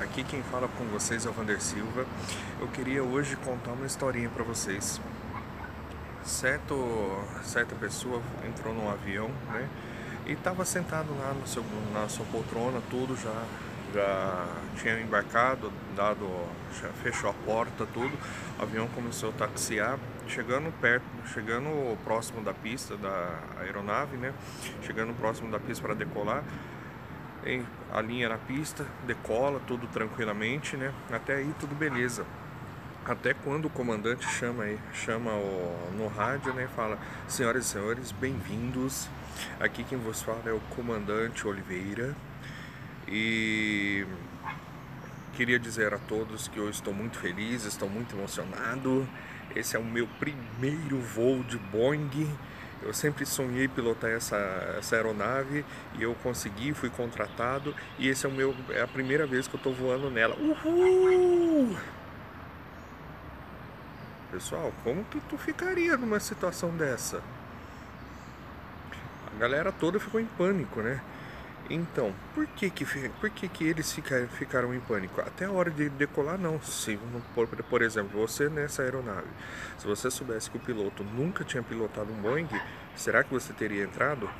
Aqui quem fala com vocês é o Vander Silva. Eu queria hoje contar uma historinha para vocês. Certo, certa pessoa entrou num avião, né? E estava sentado lá no seu, na sua poltrona, tudo já, já tinha embarcado, dado, já fechou a porta, tudo. O avião começou a taxiar, chegando perto, chegando próximo da pista da aeronave, né? Chegando próximo da pista para decolar a linha na pista, decola tudo tranquilamente, né? Até aí tudo beleza. Até quando o comandante chama aí, chama o, no rádio, né? Fala, senhoras e senhores, bem-vindos. Aqui quem vos fala é o comandante Oliveira. E queria dizer a todos que eu estou muito feliz, estou muito emocionado. Esse é o meu primeiro voo de Boeing eu sempre sonhei pilotar essa, essa aeronave e eu consegui, fui contratado e esse é o meu é a primeira vez que eu estou voando nela. Uhul! Pessoal, como que tu ficaria numa situação dessa? A galera toda ficou em pânico, né? Então, por que que, por que, que eles ficaram, ficaram em pânico? Até a hora de decolar, não. Se, por, exemplo, você nessa aeronave, se você soubesse que o piloto nunca tinha pilotado um Boeing, será que você teria entrado?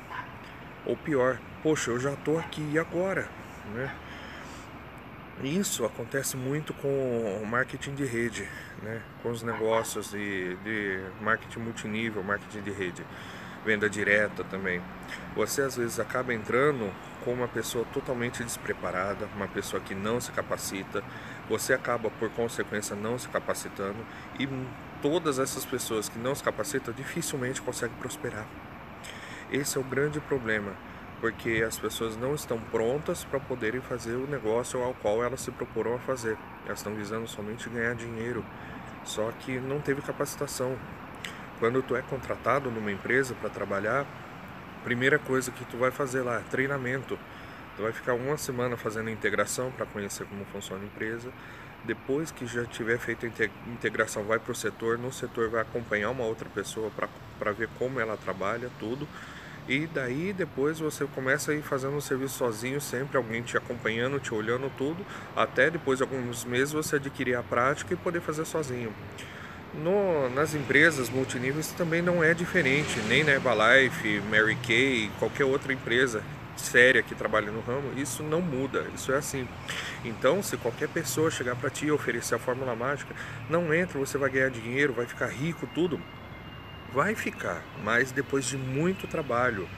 Ou pior, poxa, eu já estou aqui e agora? Né? Isso acontece muito com o marketing de rede, né? com os negócios de, de marketing multinível, marketing de rede venda direta também. Você às vezes acaba entrando com uma pessoa totalmente despreparada, uma pessoa que não se capacita, você acaba por consequência não se capacitando e todas essas pessoas que não se capacitam dificilmente conseguem prosperar. Esse é o grande problema, porque as pessoas não estão prontas para poderem fazer o negócio ao qual elas se proporam a fazer. Elas estão visando somente ganhar dinheiro, só que não teve capacitação, quando tu é contratado numa empresa para trabalhar, primeira coisa que tu vai fazer lá é treinamento. Tu vai ficar uma semana fazendo integração para conhecer como funciona a empresa. Depois que já tiver feito a integração, vai para o setor. No setor vai acompanhar uma outra pessoa para ver como ela trabalha, tudo. E daí depois você começa a ir fazendo o serviço sozinho, sempre alguém te acompanhando, te olhando tudo, até depois de alguns meses você adquirir a prática e poder fazer sozinho. No, nas empresas multiníveis também não é diferente, nem na Herbalife, Mary Kay, qualquer outra empresa séria que trabalha no ramo, isso não muda, isso é assim. Então, se qualquer pessoa chegar para ti e oferecer a fórmula mágica, não entra, você vai ganhar dinheiro, vai ficar rico, tudo. Vai ficar, mas depois de muito trabalho,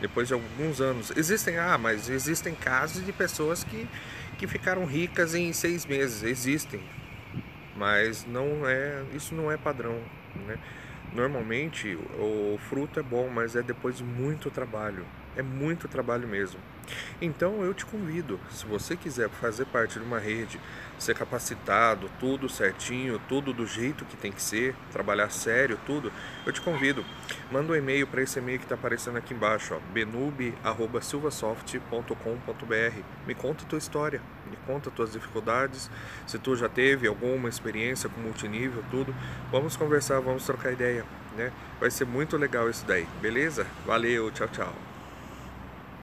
depois de alguns anos. Existem, ah, mas existem casos de pessoas que, que ficaram ricas em seis meses, existem mas não é, isso não é padrão, né? Normalmente o fruto é bom, mas é depois de muito trabalho. É muito trabalho mesmo. Então eu te convido, se você quiser fazer parte de uma rede, ser capacitado, tudo certinho, tudo do jeito que tem que ser, trabalhar sério, tudo, eu te convido. Manda um e-mail para esse e-mail que está aparecendo aqui embaixo, benube@silvasoft.com.br. Me conta a tua história, conta as tuas dificuldades, se tu já teve alguma experiência com multinível, tudo. Vamos conversar, vamos trocar ideia, né? Vai ser muito legal isso daí, beleza? Valeu, tchau, tchau.